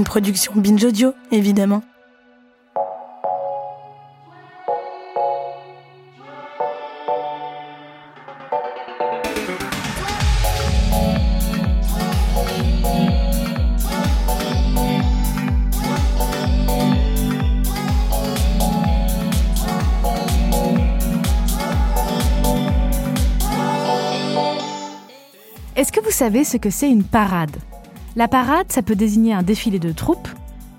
Une production Binge Audio, évidemment. Est-ce que vous savez ce que c'est une parade? La parade, ça peut désigner un défilé de troupes,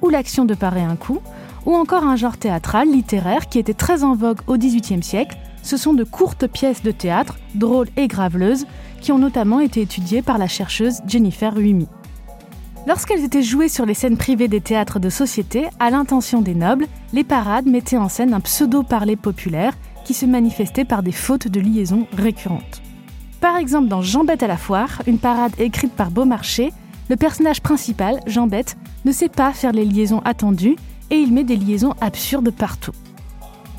ou l'action de parer un coup, ou encore un genre théâtral, littéraire, qui était très en vogue au XVIIIe siècle. Ce sont de courtes pièces de théâtre, drôles et graveleuses, qui ont notamment été étudiées par la chercheuse Jennifer Huimi. Lorsqu'elles étaient jouées sur les scènes privées des théâtres de société, à l'intention des nobles, les parades mettaient en scène un pseudo-parler populaire qui se manifestait par des fautes de liaison récurrentes. Par exemple, dans Jean Bête à la foire, une parade écrite par Beaumarchais, le personnage principal, Jean Bête, ne sait pas faire les liaisons attendues et il met des liaisons absurdes partout.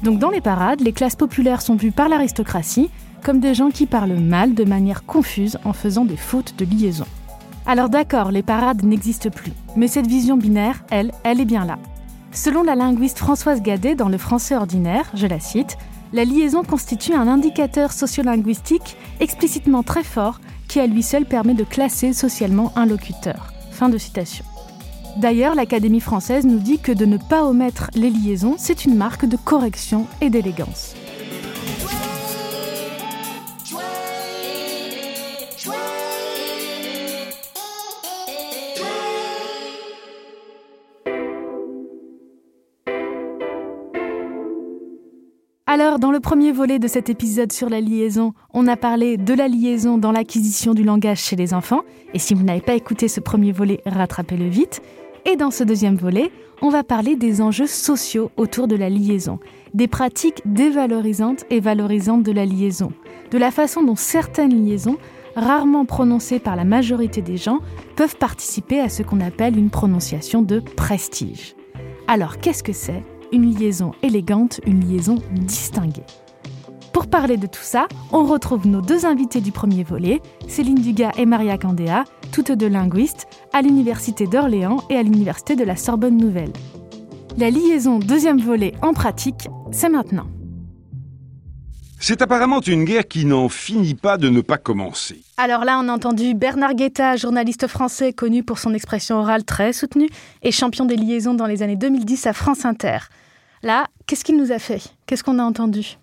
Donc dans les parades, les classes populaires sont vues par l'aristocratie comme des gens qui parlent mal de manière confuse en faisant des fautes de liaison. Alors d'accord, les parades n'existent plus, mais cette vision binaire, elle, elle est bien là. Selon la linguiste Françoise Gadet dans Le français ordinaire, je la cite, la liaison constitue un indicateur sociolinguistique explicitement très fort qui à lui seul permet de classer socialement un locuteur. D'ailleurs, l'Académie française nous dit que de ne pas omettre les liaisons, c'est une marque de correction et d'élégance. Alors, dans le premier volet de cet épisode sur la liaison, on a parlé de la liaison dans l'acquisition du langage chez les enfants. Et si vous n'avez pas écouté ce premier volet, rattrapez-le vite. Et dans ce deuxième volet, on va parler des enjeux sociaux autour de la liaison, des pratiques dévalorisantes et valorisantes de la liaison, de la façon dont certaines liaisons, rarement prononcées par la majorité des gens, peuvent participer à ce qu'on appelle une prononciation de prestige. Alors, qu'est-ce que c'est? Une liaison élégante, une liaison distinguée. Pour parler de tout ça, on retrouve nos deux invités du premier volet, Céline Dugas et Maria Candéa, toutes deux linguistes, à l'Université d'Orléans et à l'Université de la Sorbonne Nouvelle. La liaison deuxième volet en pratique, c'est maintenant. C'est apparemment une guerre qui n'en finit pas de ne pas commencer. Alors là, on a entendu Bernard Guetta, journaliste français connu pour son expression orale très soutenue et champion des liaisons dans les années 2010 à France Inter. Là, qu'est-ce qu'il nous a fait? Qu'est-ce qu'on a entendu?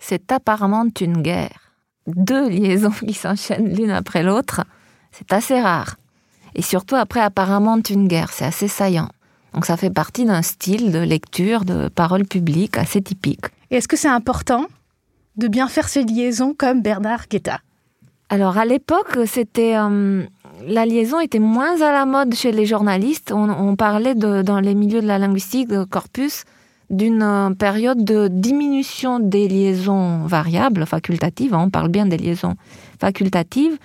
C'est apparemment une guerre. Deux liaisons qui s'enchaînent l'une après l'autre, c'est assez rare. Et surtout après apparemment une guerre, c'est assez saillant. Donc ça fait partie d'un style de lecture de parole publique assez typique. Et est-ce que c'est important? De bien faire ces liaisons comme Bernard Guetta Alors à l'époque, c'était euh, la liaison était moins à la mode chez les journalistes. On, parlait dans les milieux de la linguistique, de corpus, d'une euh, période de diminution des liaisons variables, facultatives, hein, on parle bien des liaisons facultatives,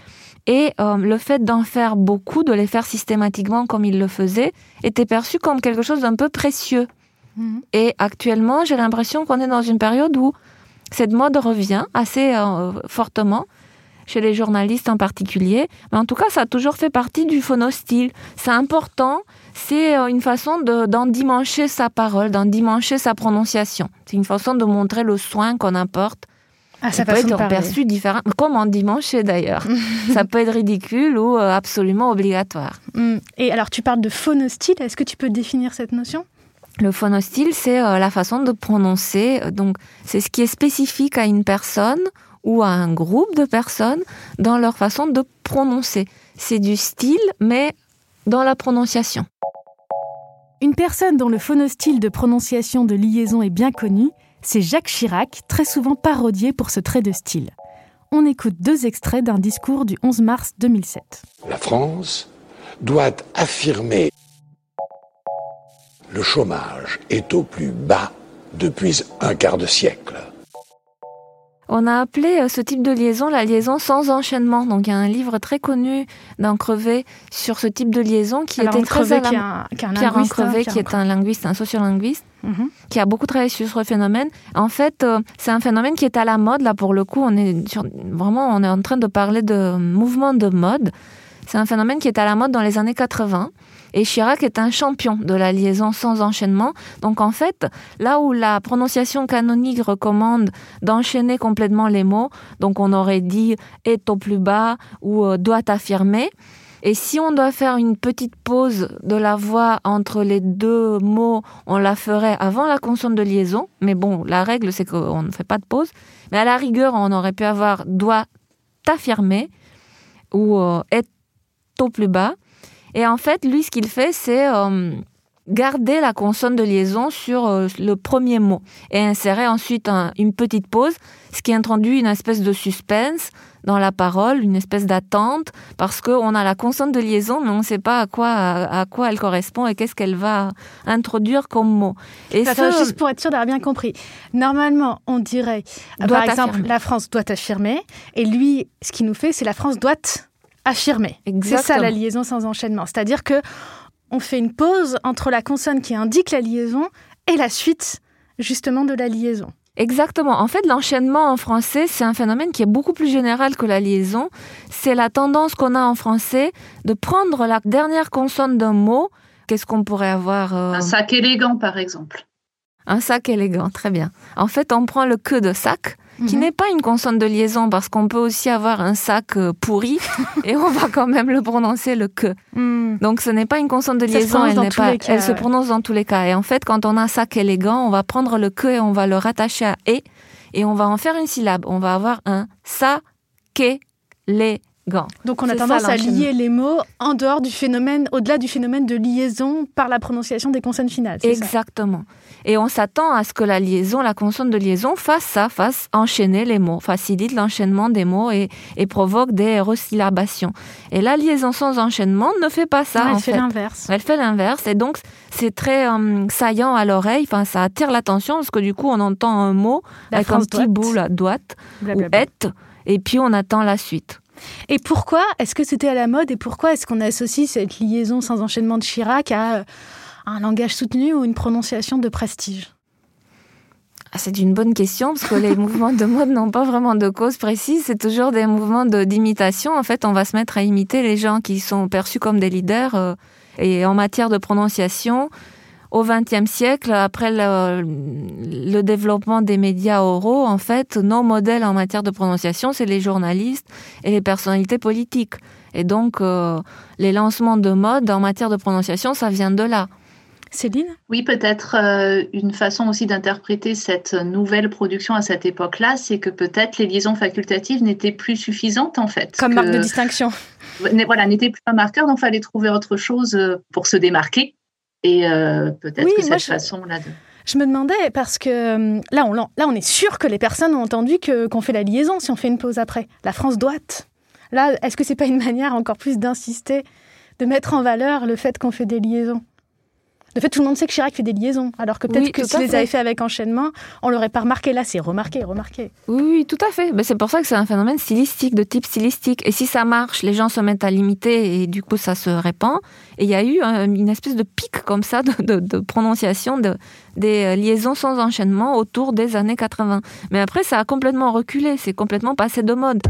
et euh, le fait d'en faire beaucoup, de les faire systématiquement comme il le faisait, était perçu comme quelque chose d'un peu précieux. Mhm. Et actuellement, j'ai l'impression qu'on est dans une période où cette mode revient assez euh, fortement chez les journalistes en particulier. Mais en tout cas, ça a toujours fait partie du phonostyle. C'est important, c'est euh, une façon d'endimancher sa parole, d'endimancher sa prononciation. C'est une façon de montrer le soin qu'on apporte. Ah, ça peut être perçu différent, comme endimancher d'ailleurs. ça peut être ridicule ou euh, absolument obligatoire. Mm. Et alors, tu parles de phonostyle. Est-ce que tu peux définir cette notion? Le phonostyle, c'est euh, la façon de prononcer. Donc, c'est ce qui est spécifique à une personne ou à un groupe de personnes dans leur façon de prononcer. C'est du style, mais dans la prononciation. Une personne dont le phonostyle de prononciation de liaison est bien connu, c'est Jacques Chirac, très souvent parodié pour ce trait de style. On écoute deux extraits d'un discours du 11 mars 2007. La France doit affirmer le chômage est au plus bas depuis un quart de siècle. On a appelé euh, ce type de liaison la liaison sans enchaînement. Donc il y a un livre très connu d'un Crevé sur ce type de liaison qui était très à la... Pierre Crevé, qui est un linguiste, un sociolinguiste, mhm. qui a beaucoup travaillé sur ce phénomène. En fait, euh, c'est un phénomène qui est à la mode. Là, pour le coup, on est vraiment on est en train de parler de mouvement de mode C'est un phénomène qui est à la mode dans les années 80. Et Chirac est un champion de la liaison sans enchaînement. Donc en fait, là où la prononciation canonique recommande d'enchaîner complètement les mots, donc on aurait dit est au plus bas ou euh, doit affirmer. Et si on doit faire une petite pause de la voix entre les deux mots, on la ferait avant la consonne de liaison. Mais bon, la règle, c'est qu'on ne fait pas de pause. Mais à la rigueur, on aurait pu avoir doit affirmer ou euh, est au plus bas. Et en fait, lui, ce qu'il fait, c'est euh, garder la consonne de liaison sur euh, le premier mot et insérer ensuite une petite pause, ce qui introduit une espèce de suspense dans la parole, une espèce d'attente, parce qu'on a la consonne de liaison, mais on ne sait pas à quoi, à, quoi elle correspond et qu'est-ce qu'elle va introduire comme mot. Et ça, juste pour être sûr d'avoir bien compris. Normalement, on dirait, par exemple, la France doit affirmer, et lui, ce qu'il nous fait, c'est la France doit affirmer. C'est ça la liaison sans enchaînement. C'est-à-dire que on fait une pause entre la consonne qui indique la liaison et la suite justement de la liaison. Exactement. En fait, l'enchaînement en français, c'est un phénomène qui est beaucoup plus général que la liaison. C'est la tendance qu'on a en français de prendre la dernière consonne d'un mot. Qu'est-ce qu'on pourrait avoir euh, Un sac élégant, par exemple. Un sac élégant, très bien. En fait, on prend le que de sac qui mhm. n'est pas une consonne de liaison parce qu'on peut aussi avoir un sac euh, pourri et on va quand même le prononcer le que. Hmm. Donc ce n'est pas une consonne de liaison, elle n'est pas, elle se prononce dans tous les cas. Et en fait, quand on a un sac élégant, on va prendre le que et on va le rattacher à et et on va en faire une syllabe. On va avoir un sac Donc on a tendance à lier les mots en dehors du phénomène, au-delà du phénomène de liaison par la prononciation des consonnes finales. Exactement. Et on s'attend à ce que la liaison, la consonne de liaison, fasse ça, fasse enchaîner les mots, facilite l'enchaînement des mots et, provoque des resyllabations. Et la liaison sans enchaînement ne fait pas ça. elle fait, l'inverse. Elle fait l'inverse. Et donc, c'est très euh, saillant à l'oreille. Enfin, ça attire l'attention parce que du coup, on entend un mot avec un petit bout, la droite, ou être, et puis on attend la suite. Et pourquoi est-ce que c'était à la mode et pourquoi est-ce qu'on associe cette liaison sans enchaînement de Chirac à un langage soutenu ou une prononciation de prestige? Ah, c'est une bonne question parce que les mouvements de mode n'ont pas vraiment de cause précise. C'est toujours des mouvements d'imitation. En fait, on va se mettre à imiter les gens qui sont perçus comme des leaders. Euh, et en matière de prononciation, au XXe siècle, après le, développement des médias oraux, en fait, nos modèles en matière de prononciation, c'est les journalistes et les personnalités politiques. Et donc, euh, les lancements de mode en matière de prononciation, ça vient de là. Céline? Oui, peut-être euh, une façon aussi d'interpréter cette nouvelle production à cette époque-là, c'est que peut-être les liaisons facultatives n'étaient plus suffisantes en fait. Comme marque de distinction. Voilà, n'étaient plus un marqueur, donc il fallait trouver autre chose euh, pour se démarquer. Et euh, peut-être que cette façon-là de... Je me demandais, parce que là on, là, on est sûr que les personnes ont entendu qu'on fait la liaison si on fait une pause après. La France doit. Là, est-ce que c'est pas une manière encore plus d'insister, de mettre en valeur le fait qu'on fait des liaisons? De fait, tout le monde sait que Chirac fait des liaisons, alors que peut-être que s'il les avait fait avec enchaînement, on l'aurait pas remarqué. Là, c'est remarqué, remarqué. Oui, tout à fait. Mais c'est pour ça que c'est un phénomène stylistique, de type stylistique. Et si ça marche, les gens se mettent à l'imiter et du coup, ça se répand. Et il y a eu une espèce de pic comme ça de, prononciation de, des euh, liaisons sans enchaînement autour des années 80. Mais après, ça a complètement reculé. C'est complètement passé de mode.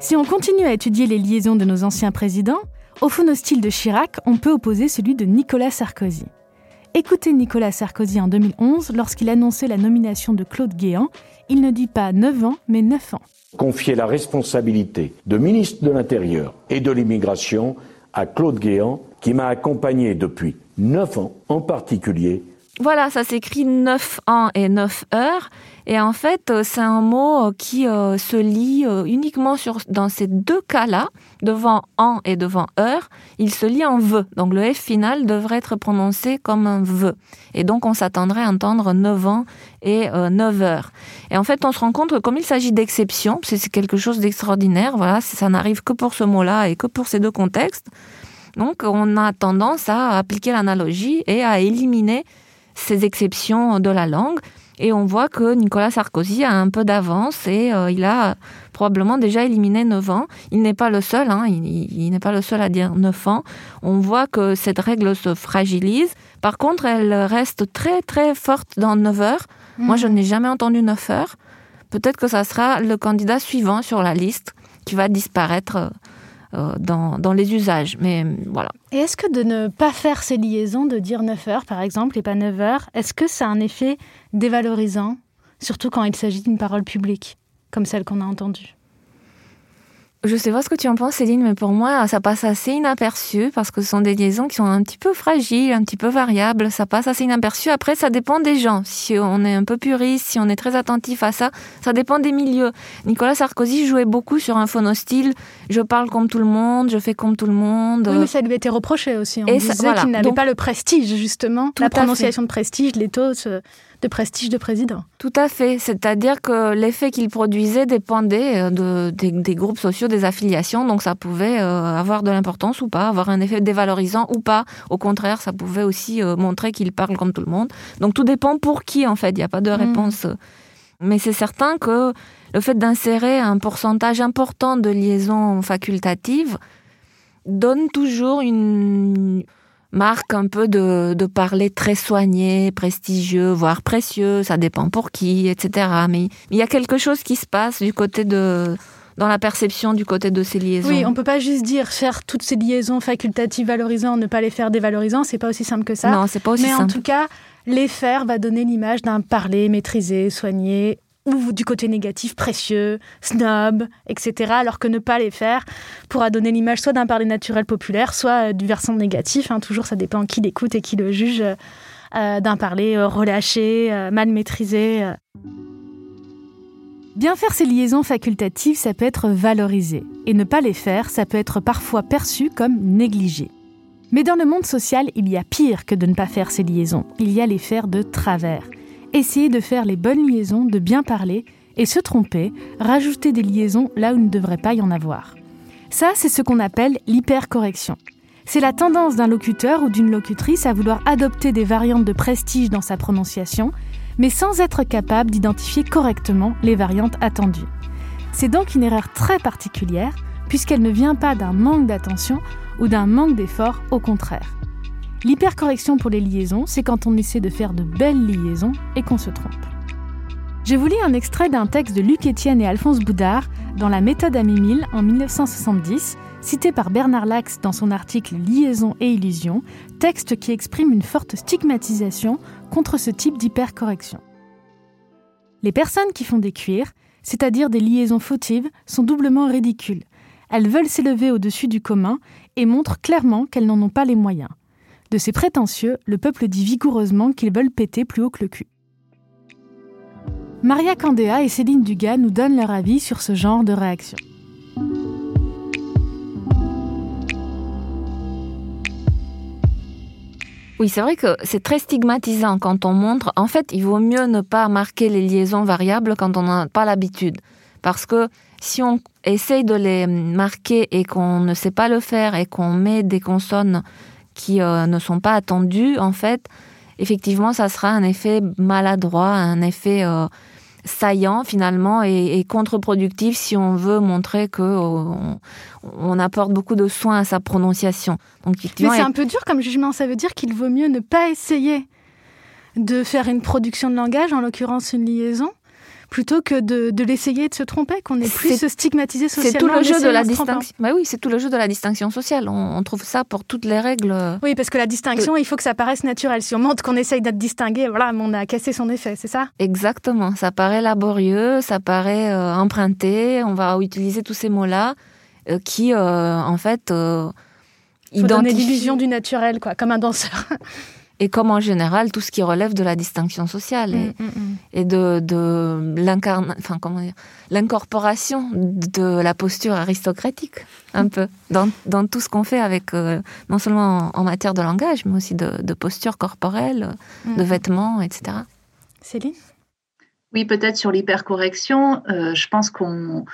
Si on continue à étudier les liaisons de nos anciens présidents, au phono-style de Chirac, on peut opposer celui de Nicolas Sarkozy. Écoutez Nicolas Sarkozy en 2011 lorsqu'il annonçait la nomination de Claude Guéant. Il ne dit pas 9 ans, mais 9 ans. Confier la responsabilité de ministre de l'Intérieur et de l'Immigration à Claude Guéant, qui m'a accompagné depuis 9 ans, en particulier. Voilà, ça s'écrit 9 ans et 9 heures. Et en fait, euh, c'est un mot euh, qui euh, se lit uniquement sur, dans ces deux cas-là, devant en et devant heure, il se lit en ve. Donc le F final devrait être prononcé comme un ve. Et donc on s'attendrait à entendre 9 ans et 9 heures. Et en fait, on se rend compte que comme il s'agit d'exception, c'est quelque chose d'extraordinaire, voilà, ça n'arrive que pour ce mot-là et que pour ces deux contextes. Donc on a tendance à appliquer l'analogie et à éliminer ces exceptions de la langue. Et on voit que Nicolas Sarkozy a un peu d'avance et euh, il a probablement déjà éliminé 9 ans. Il n'est pas le seul, hein, il, n'est pas le seul à dire 9 ans. On voit que cette règle se fragilise. Par contre, elle reste très très forte dans 9 heures. Moi, je mhm. n'ai jamais entendu 9 heures. Peut-être que ça sera le candidat suivant sur la liste qui va disparaître dans, dans, les usages. Mais voilà. Et est-ce que de ne pas faire ces liaisons, de dire 9 heures par exemple et pas 9 heures, est-ce que ça a un effet dévalorisant, surtout quand il s'agit d'une parole publique, comme celle qu'on a entendue? Je sais pas ce que tu en penses, Céline, mais pour moi, ça passe assez inaperçu parce que ce sont des liaisons qui sont un petit peu fragiles, un petit peu variables. Ça passe assez inaperçu. Après, ça dépend des gens. Si on est un peu puriste, si on est très attentif à ça, ça dépend des milieux. Nicolas Sarkozy jouait beaucoup sur un phono-style. Je parle comme tout le monde, je fais comme tout le monde. Oui, mais ça lui était reproché aussi. On Et disait qu'il n'avait pas le prestige, justement. La prononciation de prestige, l'éthos de prestige de président. Tout à fait. C'est-à-dire que l'effet qu'il produisait dépendait euh, de, des, groupes sociaux, des affiliations. Donc ça pouvait euh, avoir de l'importance ou pas, avoir un effet dévalorisant ou pas. Au contraire, ça pouvait aussi euh, montrer qu'il parle comme tout le monde. Donc tout dépend pour qui, en fait. Il n'y a pas de mm. réponse. Mais c'est certain que le fait d'insérer un pourcentage important de liaisons facultatives donne toujours une marque un peu de, de, parler très soigné, prestigieux, voire précieux, ça dépend pour qui, etc. Mais il y a quelque chose qui se passe du côté de dans la perception du côté de ces liaisons. Oui, on peut pas juste dire faire toutes ces liaisons facultatives valorisantes, ne pas les faire dévalorisant, c'est pas aussi simple que ça. Non, c'est pas aussi simple. Mais en tout cas, les faire va donner l'image d'un parler maîtrisé, soigné, ou du côté négatif, précieux, snob, etc. Alors que ne pas les faire pourra donner l'image soit d'un parler naturel populaire, soit euh, du versant négatif. Hein. toujours, ça dépend qui l'écoute et qui le juge, euh, d'un parler euh, relâché, mal maîtrisé. Bien faire ces liaisons facultatives, ça peut être valorisé. Et ne pas les faire, ça peut être parfois perçu comme négligé. Mais dans le monde social, il y a pire que de ne pas faire ces liaisons. Il y a les faire de travers essayer de faire les bonnes liaisons, de bien parler, et se tromper, rajouter des liaisons là où il ne devrait pas y en avoir. Ça, c'est ce qu'on appelle l'hypercorrection. C'est la tendance d'un locuteur ou d'une locutrice à vouloir adopter des variantes de prestige dans sa prononciation, mais sans être capable d'identifier correctement les variantes attendues. C'est donc une erreur très particulière, puisqu'elle ne vient pas d'un manque d'attention ou d'un manque d'effort, au contraire. L'hypercorrection pour les liaisons, c'est quand on essaie de faire de belles liaisons et qu'on se trompe. Je vous lis un extrait d'un texte de Luc Etienne et Alphonse Boudard dans La méthode à Mimile en 1970, cité par Bernard Lax dans son article Liaison et illusion, texte qui exprime une forte stigmatisation contre ce type d'hypercorrection. Les personnes qui font des cuirs, c'est-à-dire des liaisons fautives, sont doublement ridicules. Elles veulent s'élever au-dessus du commun et montrent clairement qu'elles n'en ont pas les moyens. De ces prétentieux, le peuple dit vigoureusement qu'ils veulent péter plus haut que le cul. Maria Candéa et Céline Dugas nous donnent leur avis sur ce genre de réaction. Oui, c'est vrai que c'est très stigmatisant quand on montre. En fait, il vaut mieux ne pas marquer les liaisons variables quand on n'a pas l'habitude. Parce que si on essaye de les marquer et qu'on ne sait pas le faire et qu'on met des consonnes qui euh, ne sont pas attendus, en fait, effectivement, ça sera un effet maladroit, un effet euh, saillant finalement et, contre-productif si on veut montrer que euh, on, apporte beaucoup de soins à sa prononciation. Donc, Mais c'est un peu dur comme jugement. Ça veut dire qu'il vaut mieux ne pas essayer de faire une production de langage, en l'occurrence une liaison, plutôt que de, l'essayer de se tromper, qu'on est plus se stigmatisé socialement. C'est tout le jeu de la distinction. Bah oui, c'est tout le jeu de la distinction sociale. On, trouve ça pour toutes les règles. Oui, parce que la distinction, il faut que ça paraisse naturel. Si on montre qu'on essaye d'être distingué, voilà, on a cassé son effet, c'est ça? Exactement. Ça paraît laborieux, ça paraît euh, emprunté. On va utiliser tous ces mots-là euh, qui, euh, en fait, identifient... donner l'illusion du naturel, quoi, comme un danseur. et comme en général tout ce qui relève de la distinction sociale et, mm, mm, mm. et de, de l'incorporation de la posture aristocratique, un peu, dans, dans tout ce qu'on fait avec, euh, non seulement en, matière de langage, mais aussi de, de posture corporelle, de vêtements, etc. Céline? Oui, peut-être sur l'hypercorrection, euh, je pense qu'on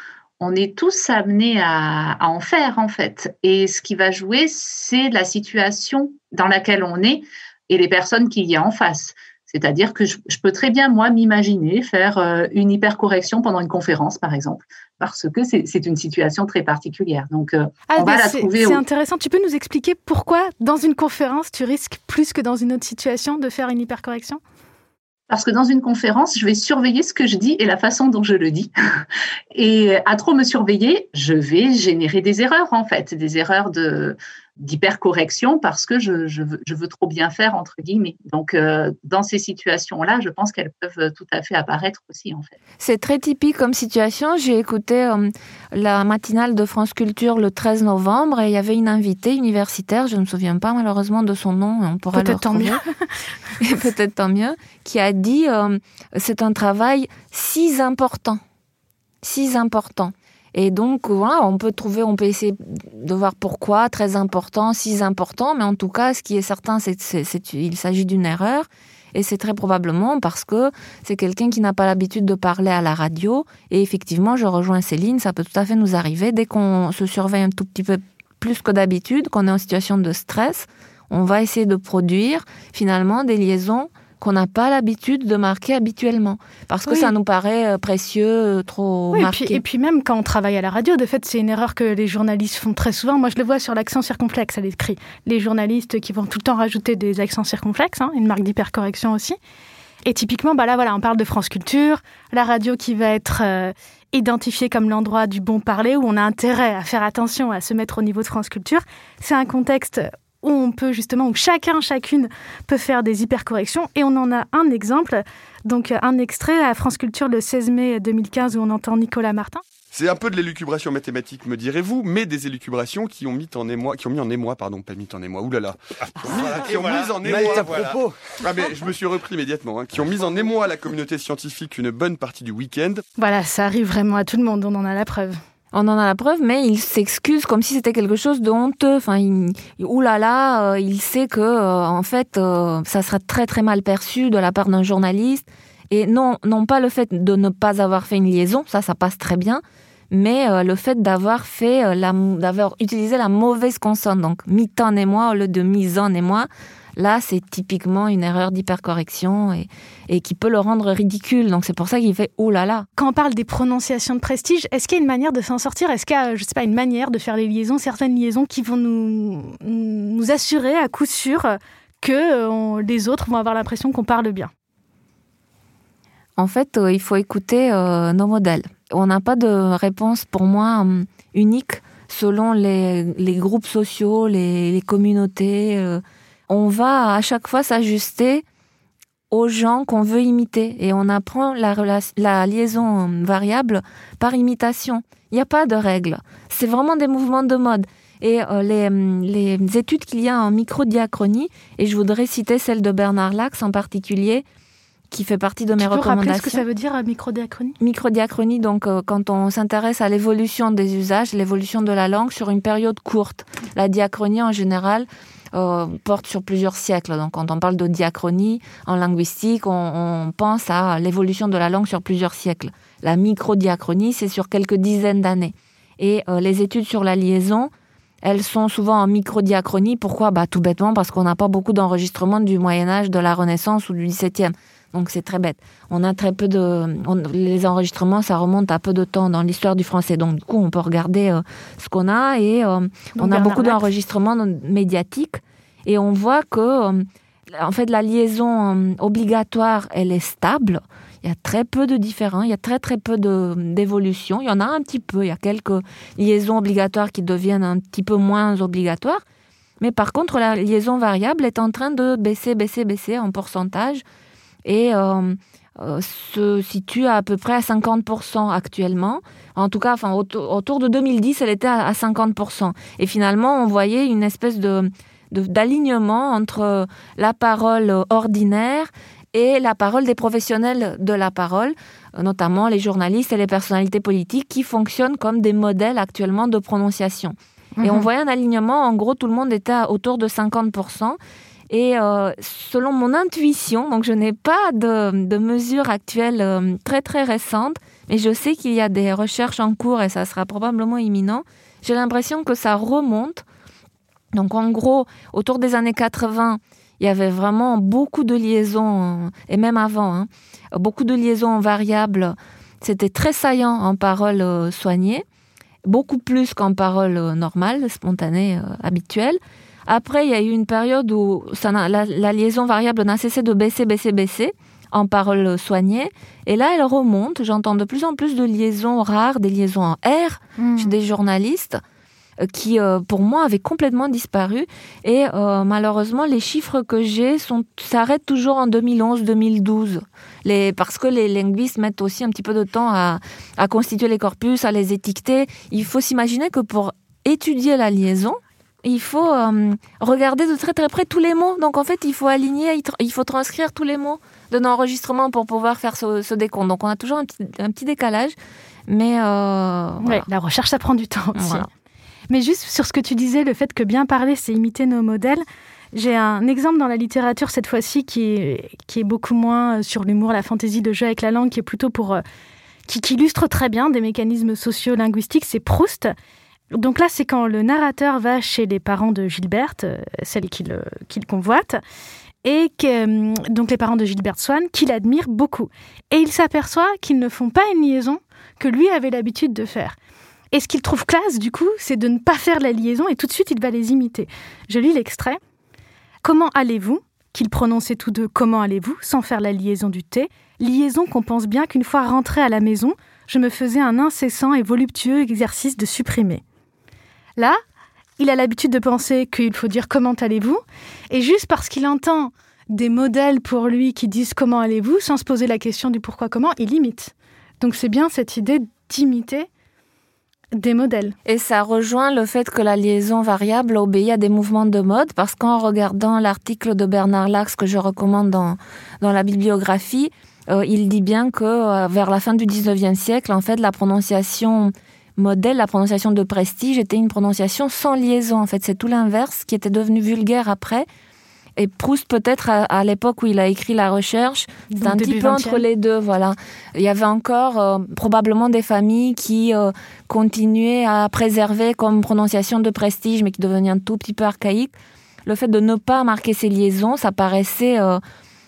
on est tous amenés à, à, en faire en fait. Et ce qui va jouer, c'est la situation dans laquelle on est et les personnes qu'il y a en face. C'est-à-dire que je, peux très bien, moi, m'imaginer faire euh, une hypercorrection pendant une conférence, par exemple, parce que c'est une situation très particulière. Donc, euh, ah, on va la trouver. C'est intéressant. Tu peux nous expliquer pourquoi, dans une conférence, tu risques plus que dans une autre situation de faire une hypercorrection? Parce que dans une conférence, je vais surveiller ce que je dis et la façon dont je le dis. Et à trop me surveiller, je vais générer des erreurs, en fait, des erreurs de, d'hypercorrection parce que je, je, veux, je, veux, trop bien faire, entre guillemets. Donc, euh, dans ces situations-là, je pense qu'elles peuvent tout à fait apparaître aussi, en fait. C'est très typique comme situation. J'ai écouté euh, la matinale de France Culture le 13 novembre et il y avait une invitée universitaire, je ne me souviens pas malheureusement de son nom, on pourra Peut-être tant mieux. Peut-être tant mieux, qui a dit euh, c'est un travail si important, si important. Et donc, voilà, on peut trouver, on peut essayer de voir pourquoi, très important, si important, mais en tout cas, ce qui est certain, c'est qu'il s'agit d'une erreur. Et c'est très probablement parce que c'est quelqu'un qui n'a pas l'habitude de parler à la radio. Et effectivement, je rejoins Céline, ça peut tout à fait nous arriver. Dès qu'on se surveille un tout petit peu plus que d'habitude, qu'on est en situation de stress, on va essayer de produire finalement des liaisons qu'on n'a pas l'habitude de marquer habituellement, parce que ça nous paraît euh, précieux, euh, trop oui, marqué. Et puis, et puis, même quand on travaille à la radio, de fait, c'est une erreur que les journalistes font très souvent. Moi, je le vois sur l'accent circonflexe à l'écrit. Les journalistes qui vont tout le temps rajouter des accents circonflexes, hein, une marque d'hypercorrection aussi. Et typiquement, bah là, voilà, on parle de France Culture, la radio qui va être euh, identifiée comme l'endroit du bon parler, où on a intérêt à faire attention, à se mettre au niveau de France Culture. C'est un contexte où on peut justement, où chacun, chacune peut faire des hypercorrections. Et on en a un exemple, donc un extrait à France Culture le 16 mai 2015 où on entend Nicolas Martin. C'est un peu de l'élucubration mathématique, me direz-vous, mais des élucubrations qui ont mis en émoi, qui ont mis en émoi, pardon, pas mis en émoi, oulala, voilà, qui ont voilà. mis en émoi, voilà. Ah mais je me suis repris immédiatement, hein, qui ont mis en émoi la communauté scientifique une bonne partie du week-end. Voilà, ça arrive vraiment à tout le monde, on en a la preuve. On en a la preuve, mais il s'excuse comme si c'était quelque chose de honteux. Enfin, il, oulala, euh, il sait que euh, en fait, euh, ça sera très très mal perçu de la part d'un journaliste. Et non, non pas le fait de ne pas avoir fait une liaison, ça, ça passe très bien, mais euh, le fait d'avoir fait, euh, d'avoir utilisé la mauvaise consonne, donc mi-temps et moi au lieu de mise-en et moi. Là, c'est typiquement une erreur d'hypercorrection et, et, qui peut le rendre ridicule. Donc c'est pour ça qu'il fait oh là là. Quand on parle des prononciations de prestige, est-ce qu'il y a une manière de s'en sortir? Est-ce qu'il y a, je sais pas, une manière de faire les liaisons, certaines liaisons qui vont nous, nous assurer à coup sûr que on, les autres vont avoir l'impression qu'on parle bien? En fait, euh, il faut écouter euh, nos modèles. On n'a pas de réponse pour moi euh, unique selon les, les, groupes sociaux, les, les communautés. Euh, on va à chaque fois s'ajuster aux gens qu'on veut imiter et on apprend la, la liaison variable par imitation. Il n'y a pas de règle. C'est vraiment des mouvements de mode. Et euh, les, les, études qu'il y a en microdiachronie, et je voudrais citer celle de Bernard Lax en particulier, qui fait partie de mes tu peux recommandations. ce que ça veut dire microdiachronie? Microdiachronie, donc euh, quand on s'intéresse à l'évolution des usages, l'évolution de la langue sur une période courte. La diachronie en général euh, porte sur plusieurs siècles. Donc quand on parle de diachronie en linguistique, on, on pense à l'évolution de la langue sur plusieurs siècles. La microdiachronie, c'est sur quelques dizaines d'années. Et euh, les études sur la liaison, elles sont souvent en microdiachronie. Pourquoi? Bah, Tout bêtement parce qu'on n'a pas beaucoup d'enregistrements du Moyen Âge, de la Renaissance ou du XVIIe. Donc c'est très bête. On a très peu de on, les enregistrements, ça remonte à peu de temps dans l'histoire du français. Donc du coup, on peut regarder euh, ce qu'on a et euh, on a beaucoup d'enregistrements médiatiques et on voit que euh, en fait la liaison obligatoire, elle est stable. Il y a très peu de différents, il y a très très peu d'évolution. Il y en a un petit peu, il y a quelques liaisons obligatoires qui deviennent un petit peu moins obligatoires. Mais par contre, la liaison variable est en train de baisser, baisser, baisser en pourcentage et euh, euh, se situe à, à peu près à 50% actuellement. En tout cas, enfin, autour, autour de 2010, elle était à, à 50%. Et finalement, on voyait une espèce de d'alignement entre la parole ordinaire et la parole des professionnels de la parole, notamment les journalistes et les personnalités politiques qui fonctionnent comme des modèles actuellement de prononciation. Mmh. Et on voyait un alignement, en gros, tout le monde était autour de 50%. Et euh, selon mon intuition, donc je n'ai pas de, mesures actuelles euh, très très récentes, mais je sais qu'il y a des recherches en cours et ça sera probablement imminent. J'ai l'impression que ça remonte. Donc en gros, autour des années 80, il y avait vraiment beaucoup de liaisons, et même avant, hein, beaucoup de liaisons variables. C'était très saillant en paroles euh, soignées, beaucoup plus qu'en paroles euh, normales, spontanées, euh, habituelles. Après, il y a eu une période où ça la, la, liaison variable n'a cessé de baisser, baisser, baisser. en paroles soignées. Et là, elle remonte. J'entends de plus en plus de liaisons rares, des liaisons en R Hmm. chez des journalistes euh, qui, euh, pour moi, avaient complètement disparu. Et euh, malheureusement, les chiffres que j'ai s'arrêtent toujours en 2011-2012. Les, parce que les linguistes mettent aussi un petit peu de temps à, à constituer les corpus, à les étiqueter. Il faut s'imaginer que pour étudier la liaison, il faut euh, regarder de très très près tous les mots. Donc en fait, il faut aligner, il faut transcrire tous les mots de l'enregistrement pour pouvoir faire ce, ce décompte. Donc on a toujours un petit, un petit décalage. Mais euh, Ouais, la recherche, ça prend du temps aussi. Voilà. Mais juste sur ce que tu disais, le fait que bien parler, c'est imiter nos modèles. J'ai un exemple dans la littérature cette fois-ci qui est, qui est beaucoup moins euh, sur l'humour, la fantaisie, le jeu avec la langue, qui est plutôt pour qui, qui illustre très bien des mécanismes sociolinguistiques. C'est Proust. Donc là, c'est quand le narrateur va chez les parents de Gilberte, euh, celle qu'il convoite, et que, euh, donc les parents de Gilberte Swann, qu'il admire beaucoup. Et il s'aperçoit qu'ils ne font pas une liaison que lui avait l'habitude de faire. Et ce qu'il trouve classe, du coup, c'est de ne pas faire la liaison et tout de suite, il va les imiter. Je lis l'extrait. Comment allez-vous? Qu'ils prononçaient tous deux Comment allez-vous? sans faire la liaison du T. Liaison qu'on pense bien qu'une fois rentré à la maison, je me faisais un incessant et voluptueux exercice de supprimer. Là, il a l'habitude de penser qu'il faut dire comment allez-vous, et juste parce qu'il entend des modèles pour lui qui disent comment allez-vous, sans se poser la question du pourquoi comment, il imite. Donc c'est bien cette idée d'imiter des modèles. Et ça rejoint le fait que la liaison variable obéit à des mouvements de mode, parce qu'en regardant l'article de Bernard Lax que je recommande dans, dans la bibliographie, euh, il dit bien que euh, vers la fin du 19e siècle, en fait, la prononciation modèle, la prononciation de prestige était une prononciation sans liaison. En fait, c'est tout l'inverse qui était devenu vulgaire après. Et Proust, peut-être à, à l'époque où il a écrit La Recherche, c'est un petit peu 20e. entre les deux, voilà. Il y avait encore euh, probablement des familles qui euh, continuaient à préserver comme prononciation de prestige, mais qui devenaient un tout petit peu archaïque. Le fait de ne pas marquer ces liaisons, ça paraissait euh,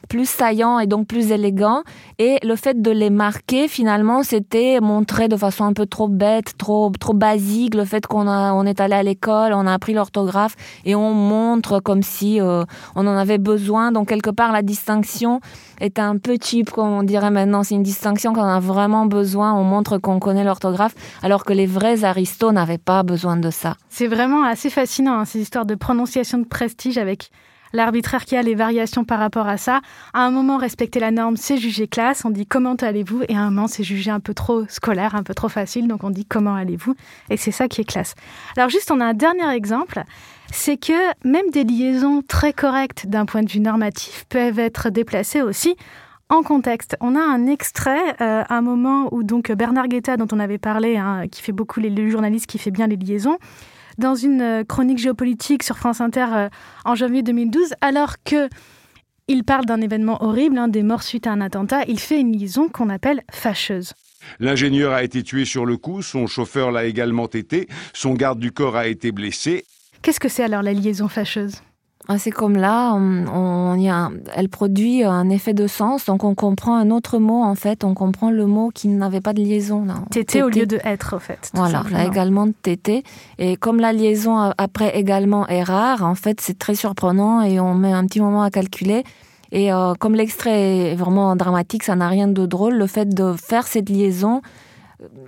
plus saillant et donc plus élégant. Et le fait de les marquer, finalement, c'était montrer de façon un peu trop bête, trop, trop basique, le fait qu'on on est allé à l'école, on a appris l'orthographe et on montre comme si euh, on en avait besoin. Donc, quelque part, la distinction est un peu cheap, comme on dirait maintenant. C'est une distinction qu'on a vraiment besoin. On montre qu'on connaît l'orthographe, alors que les vrais aristos n'avaient pas besoin de ça. C'est vraiment assez fascinant, hein, ces histoires de prononciation de prestige avec l'arbitraire qui a les variations par rapport à ça. À un moment, respecter la norme, c'est juger classe. On dit comment allez-vous? Et à un moment, c'est jugé un peu trop scolaire, un peu trop facile. Donc on dit comment allez-vous? Et c'est ça qui est classe. Alors juste, on a un dernier exemple. C'est que même des liaisons très correctes d'un point de vue normatif peuvent être déplacées aussi en contexte. On a un extrait, euh, un moment où donc Bernard Guetta, dont on avait parlé, hein, qui fait beaucoup les, le journaliste qui fait bien les liaisons, dans une euh, chronique géopolitique sur France Inter euh, en janvier 2012, alors que il parle d'un événement horrible, hein, des morts suite à un attentat, il fait une liaison qu'on appelle fâcheuse. L'ingénieur a été tué sur le coup, son chauffeur l'a également été, son garde du corps a été blessé. Qu'est-ce que c'est alors la liaison fâcheuse? C'est comme là, on, on y a, elle produit un effet de sens, donc on comprend un autre mot en fait, on comprend le mot qui n'avait pas de liaison. Là. Tété au lieu de être, en fait. Voilà, là également tété. Et comme la liaison a- après également est rare, en fait c'est très surprenant et on met un petit moment à calculer. Et euh, comme l'extrait est vraiment dramatique, ça n'a rien de drôle, le fait de faire cette liaison,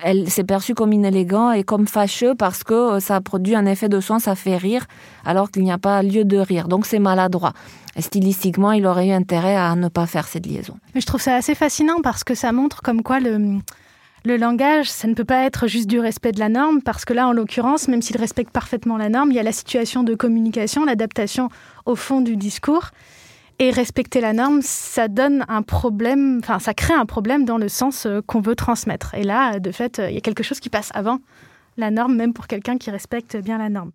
elle s'est perçue comme inélégant et comme fâcheux parce que euh, ça produit un effet de son, ça fait rire, alors qu'il n'y a pas lieu de rire. Donc c'est maladroit. Et stylistiquement, il aurait eu intérêt à ne pas faire cette liaison. Mais je trouve ça assez fascinant parce que ça montre comme quoi le, le langage, ça ne peut pas être juste du respect de la norme, parce que là, en l'occurrence, même s'il respecte parfaitement la norme, il y a la situation de communication, l'adaptation au fond du discours. Et respecter la norme, ça donne un problème, enfin, ça crée un problème dans le sens euh, qu'on veut transmettre. Et là, de fait, euh, il y a quelque chose qui passe avant la norme, même pour quelqu'un qui respecte bien la norme.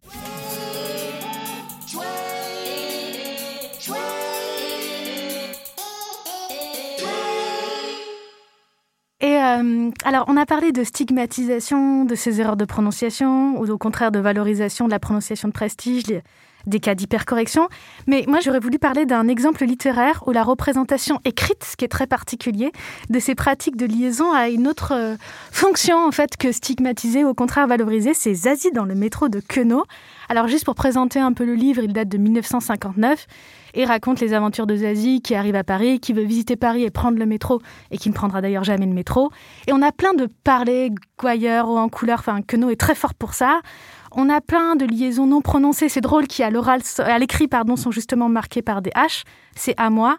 Et euh, alors, on a parlé de stigmatisation de ces erreurs de prononciation, ou au contraire de valorisation de la prononciation de prestige, des cas d'hypercorrection, mais moi j'aurais voulu parler d'un exemple littéraire où la représentation écrite, ce qui est très particulier, de ces pratiques de liaison a une autre euh, fonction en fait que stigmatiser, au contraire valoriser, c'est Zazie dans le métro de Queneau. Alors juste pour présenter un peu le livre, il date de 1959 et raconte les aventures de Zazie qui arrive à Paris, qui veut visiter Paris et prendre le métro et qui ne prendra d'ailleurs jamais le métro. Et on a plein de parlers, Goyer ou en couleur, enfin Queneau est très fort pour ça. On a plein de liaisons non prononcées. C'est drôle qui à l'oral, à l'écrit, pardon, sont justement marquées par des H. C'est à moi.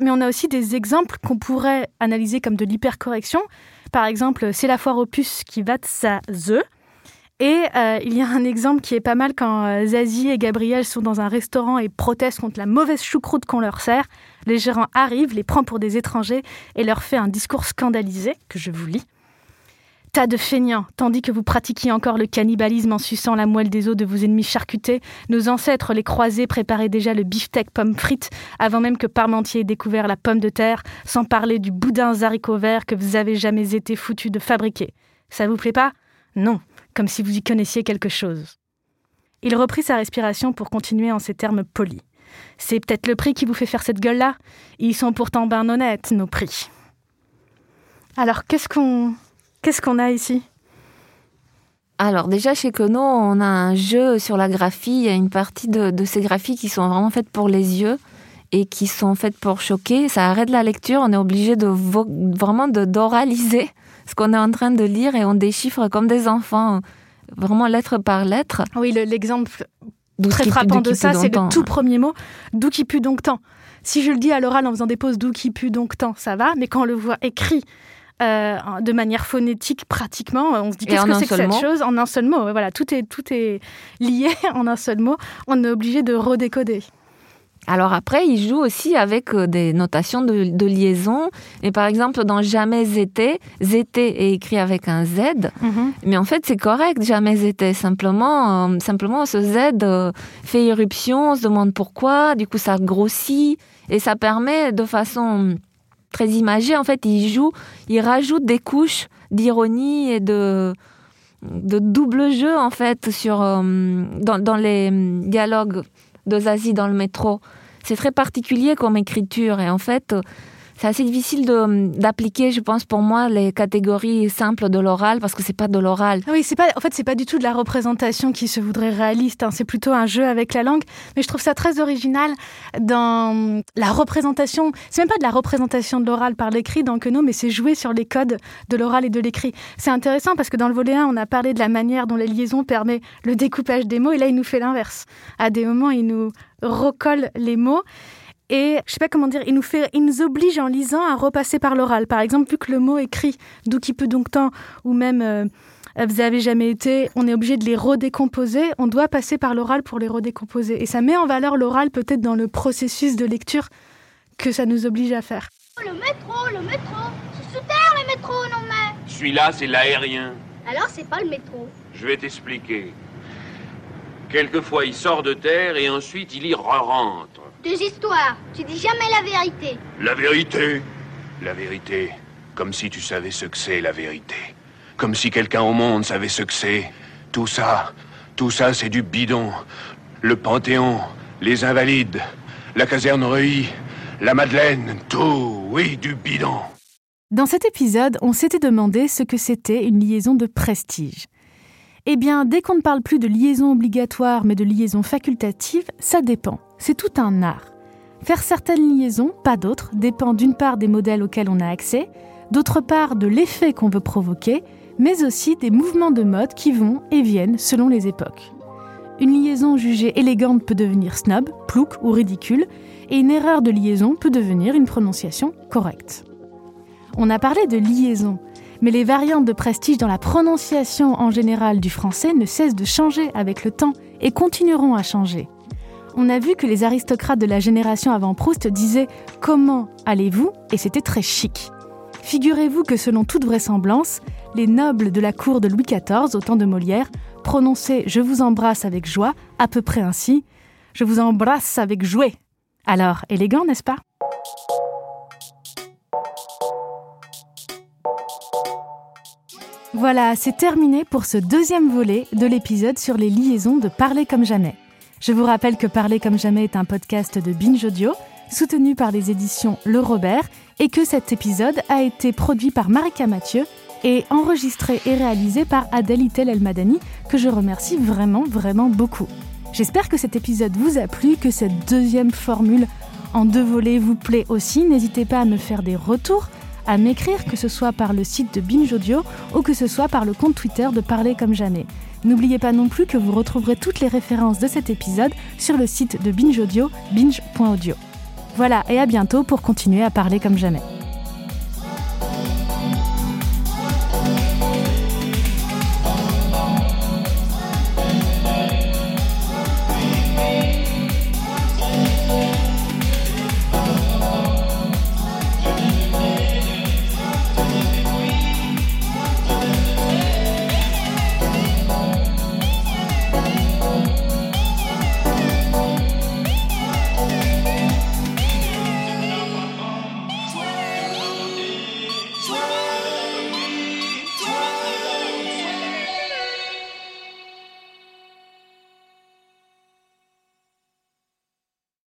Mais on a aussi des exemples qu'on pourrait analyser comme de l'hypercorrection. Par exemple, c'est la foire opus qui va de sa ze. Et euh, il y a un exemple qui est pas mal quand euh, Zazie et Gabriel sont dans un restaurant et protestent contre la mauvaise choucroute qu'on leur sert. Les gérants arrivent, les prend pour des étrangers et leur fait un discours scandalisé que je vous lis. Tas de feignants, tandis que vous pratiquiez encore le cannibalisme en suçant la moelle des os de vos ennemis charcutés, nos ancêtres, les croisés, préparaient déjà le beefsteak pomme frite avant même que Parmentier ait découvert la pomme de terre, sans parler du boudin haricot vert que vous avez jamais été foutu de fabriquer. Ça vous plaît pas? Non, comme si vous y connaissiez quelque chose. Il reprit sa respiration pour continuer en ces termes polis. C'est peut-être le prix qui vous fait faire cette gueule-là? Ils sont pourtant bien honnêtes, nos prix. Alors, qu'est-ce qu'on Qu'est-ce qu'on a ici? Alors déjà chez Kono, on a un jeu sur la graphie. Il y a une partie de, ces graphies qui sont vraiment faites pour les yeux et qui sont faites pour choquer. Ça arrête la lecture. On est obligé de vraiment d'oraliser ce qu'on est en train de lire et on déchiffre comme des enfants, vraiment lettre par lettre. Oui, l'exemple très frappant de ça, c'est le tout premier mot, d'où qui pue donc tant. Si je le dis à l'oral en faisant des pauses, d'où qui pue donc tant, ça va, mais quand on le voit écrit euh, de manière phonétique pratiquement. On se dit qu'est-ce que c'est que cette chose? En un seul mot. Voilà, tout est, tout est lié en un seul mot. On est obligé de redécoder. Alors après, il joue aussi avec euh, des notations de, liaison. Et par exemple, dans Jamais été, zété est écrit avec un Z. Mhm. Mais en fait, c'est correct, Jamais été. Simplement, euh, simplement, ce Z fait irruption, on se demande pourquoi. Du coup, ça grossit. Et ça permet de façon très imagé. En fait, il joue, il rajoute des couches d'ironie et de, double jeu, en fait, sur, euh, dans, dans, les dialogues de Zazie dans le métro. C'est très particulier comme écriture. Et en fait, c'est assez difficile d'appliquer, je pense, pour moi, les catégories simples de l'oral, parce que c'est pas de l'oral. Oui, c'est pas, en fait, c'est pas du tout de la représentation qui se voudrait réaliste. Hein. C'est plutôt un jeu avec la langue. Mais je trouve ça très original dans la représentation. C'est même pas de la représentation de l'oral par l'écrit dans Queneau, mais c'est jouer sur les codes de l'oral et de l'écrit. C'est intéressant parce que dans le volet 1, on a parlé de la manière dont la liaison permet le découpage des mots, et là, il nous fait l'inverse. À des moments, il nous recolle les mots. Et je sais pas comment dire, il nous fait, il nous oblige en lisant à repasser par l'oral. Par exemple, vu que le mot écrit, d'où qui peut donc tant, ou même euh, vous avez jamais été, on est obligé de les redécomposer. On doit passer par l'oral pour les redécomposer. Et ça met en valeur l'oral peut-être dans le processus de lecture que ça nous oblige à faire. Le métro, le métro, c'est sous terre le métro, non mais. Celui-là, c'est l'aérien. Alors c'est pas le métro. Je vais t'expliquer. Quelquefois, il sort de terre et ensuite il y re-rentre. Deux histoires. Tu dis jamais la vérité. La vérité La vérité. Comme si tu savais ce que c'est, la vérité. Comme si quelqu'un au monde savait ce que c'est. Tout ça, tout ça, c'est du bidon. Le Panthéon, les Invalides, la caserne Reuilly, la Madeleine, tout, oui, du bidon. Dans cet épisode, on s'était demandé ce que c'était une liaison de prestige. Eh bien, dès qu'on ne parle plus de liaison obligatoire mais de liaison facultative, ça dépend. C'est tout un art. Faire certaines liaisons, pas d'autres, dépend d'une part des modèles auxquels on a accès, d'autre part de l'effet qu'on veut provoquer, mais aussi des mouvements de mode qui vont et viennent selon les époques. Une liaison jugée élégante peut devenir snob, plouc ou ridicule, et une erreur de liaison peut devenir une prononciation correcte. On a parlé de liaison, mais les variantes de prestige dans la prononciation en général du français ne cessent de changer avec le temps et continueront à changer. On a vu que les aristocrates de la génération avant Proust disaient Comment allez-vous? et c'était très chic. Figurez-vous que selon toute vraisemblance, les nobles de la cour de Louis XIV, au temps de Molière, prononçaient Je vous embrasse avec joie, à peu près ainsi Je vous embrasse avec jouet. Alors, élégant, n'est-ce pas? Voilà, c'est terminé pour ce deuxième volet de l'épisode sur les liaisons de Parler comme jamais. Je vous rappelle que Parler comme jamais est un podcast de Binge Audio, soutenu par les éditions Le Robert, et que cet épisode a été produit par Marika Mathieu et enregistré et réalisé par Adèle Itel Elmadani, que je remercie vraiment, vraiment beaucoup. J'espère que cet épisode vous a plu, que cette deuxième formule en deux volets vous plaît aussi. N'hésitez pas à me faire des retours, à m'écrire, que ce soit par le site de Binge Audio ou que ce soit par le compte Twitter de Parler comme jamais. N'oubliez pas non plus que vous retrouverez toutes les références de cet épisode sur le site de Binge Audio, binge.audio. Voilà, et à bientôt pour continuer à parler comme jamais.